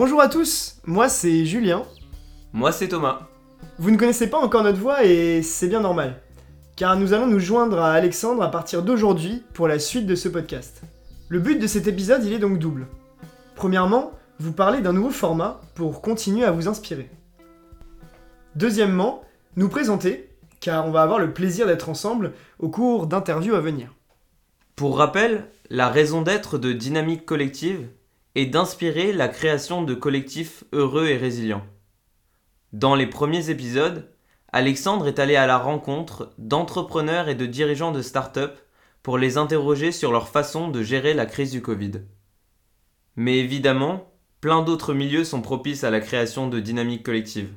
Bonjour à tous, moi c'est Julien. Moi c'est Thomas. Vous ne connaissez pas encore notre voix et c'est bien normal, car nous allons nous joindre à Alexandre à partir d'aujourd'hui pour la suite de ce podcast. Le but de cet épisode il est donc double. Premièrement, vous parler d'un nouveau format pour continuer à vous inspirer. Deuxièmement, nous présenter, car on va avoir le plaisir d'être ensemble au cours d'interviews à venir. Pour rappel, la raison d'être de Dynamique Collective est d'inspirer la création de collectifs heureux et résilients. Dans les premiers épisodes, Alexandre est allé à la rencontre d'entrepreneurs et de dirigeants de start-up pour les interroger sur leur façon de gérer la crise du Covid. Mais évidemment, plein d'autres milieux sont propices à la création de dynamiques collectives.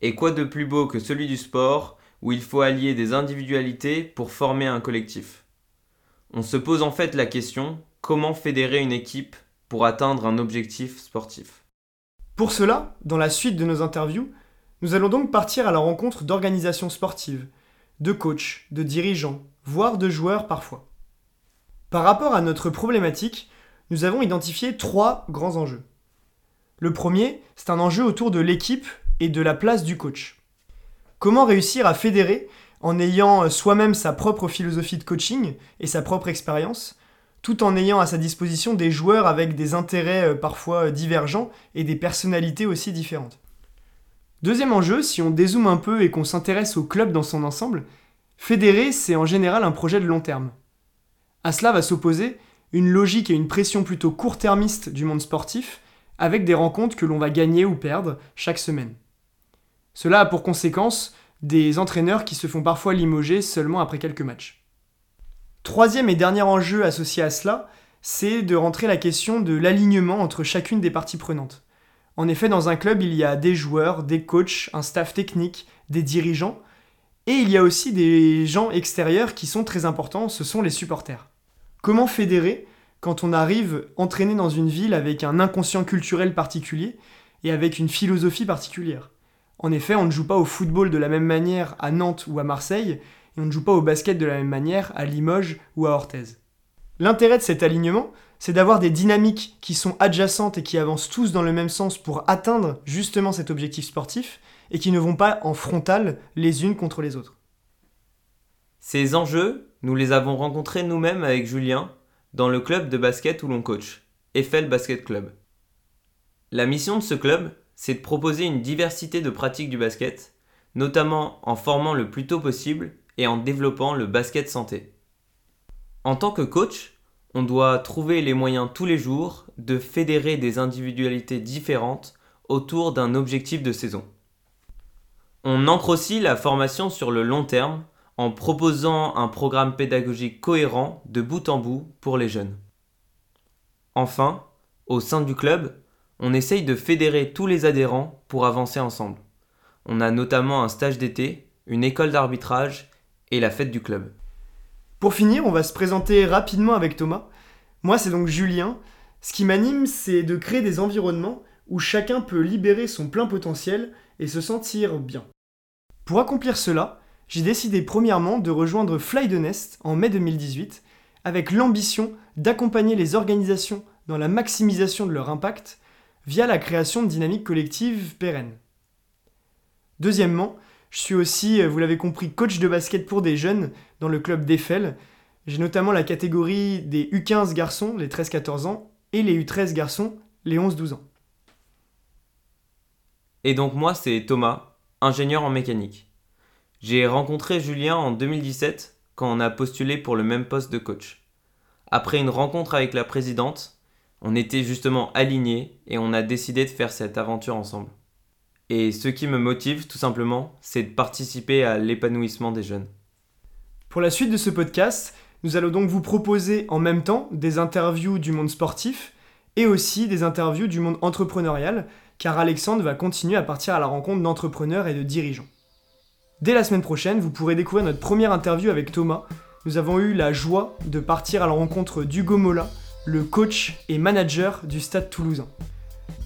Et quoi de plus beau que celui du sport où il faut allier des individualités pour former un collectif? On se pose en fait la question comment fédérer une équipe pour atteindre un objectif sportif. Pour cela, dans la suite de nos interviews, nous allons donc partir à la rencontre d'organisations sportives, de coachs, de dirigeants, voire de joueurs parfois. Par rapport à notre problématique, nous avons identifié trois grands enjeux. Le premier, c'est un enjeu autour de l'équipe et de la place du coach. Comment réussir à fédérer en ayant soi-même sa propre philosophie de coaching et sa propre expérience, tout en ayant à sa disposition des joueurs avec des intérêts euh, parfois divergents et des personnalités aussi différentes. Deuxième enjeu, si on dézoome un peu et qu'on s'intéresse au club dans son ensemble, fédérer, c'est en général un projet de long terme. À cela va s'opposer une logique et une pression plutôt court-termiste du monde sportif, avec des rencontres que l'on va gagner ou perdre chaque semaine. Cela a pour conséquence des entraîneurs qui se font parfois limoger seulement après quelques matchs. Troisième et dernier enjeu associé à cela, c'est de rentrer la question de l'alignement entre chacune des parties prenantes. En effet, dans un club, il y a des joueurs, des coachs, un staff technique, des dirigeants, et il y a aussi des gens extérieurs qui sont très importants, ce sont les supporters. Comment fédérer quand on arrive entraîné dans une ville avec un inconscient culturel particulier et avec une philosophie particulière? En effet, on ne joue pas au football de la même manière à Nantes ou à Marseille, on ne joue pas au basket de la même manière à Limoges ou à Orthez. L'intérêt de cet alignement, c'est d'avoir des dynamiques qui sont adjacentes et qui avancent tous dans le même sens pour atteindre justement cet objectif sportif et qui ne vont pas en frontal les unes contre les autres. Ces enjeux, nous les avons rencontrés nous-mêmes avec Julien dans le club de basket où l'on coach, Eiffel Basket Club. La mission de ce club, c'est de proposer une diversité de pratiques du basket, notamment en formant le plus tôt possible et en développant le basket santé. En tant que coach, on doit trouver les moyens tous les jours de fédérer des individualités différentes autour d'un objectif de saison. On ancre aussi la formation sur le long terme en proposant un programme pédagogique cohérent de bout en bout pour les jeunes. Enfin, au sein du club, on essaye de fédérer tous les adhérents pour avancer ensemble. On a notamment un stage d'été, une école d'arbitrage et la fête du club. Pour finir, on va se présenter rapidement avec Thomas. Moi, c'est donc Julien. Ce qui m'anime, c'est de créer des environnements où chacun peut libérer son plein potentiel et se sentir bien. Pour accomplir cela, j'ai décidé premièrement de rejoindre Fly the Nest en mai 2018 avec l'ambition d'accompagner les organisations dans la maximisation de leur impact via la création de dynamiques collectives pérennes. Deuxièmement, je suis aussi, euh, vous l'avez compris, coach de basket pour des jeunes dans le club d'Eiffel. J'ai notamment la catégorie des U15 garçons, les 13-14 ans, et les U13 garçons, les 11-12 ans. Et donc moi, c'est Thomas, ingénieur en mécanique. J'ai rencontré Julien en 2017 quand on a postulé pour le même poste de coach. Après une rencontre avec la présidente, on était justement alignés et on a décidé de faire cette aventure ensemble. Et ce qui me motive, tout simplement, c'est de participer à l'épanouissement des jeunes. Pour la suite de ce podcast, nous allons donc vous proposer en même temps des interviews du monde sportif et aussi des interviews du monde entrepreneurial, car Alexandre va continuer à partir à la rencontre d'entrepreneurs et de dirigeants. Dès la semaine prochaine, vous pourrez découvrir notre première interview avec Thomas. Nous avons eu la joie de partir à la rencontre d'Hugo Mola, le coach et manager du Stade toulousain.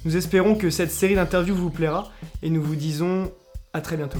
Nous espérons que cette série d'interviews vous plaira et nous vous disons à très bientôt.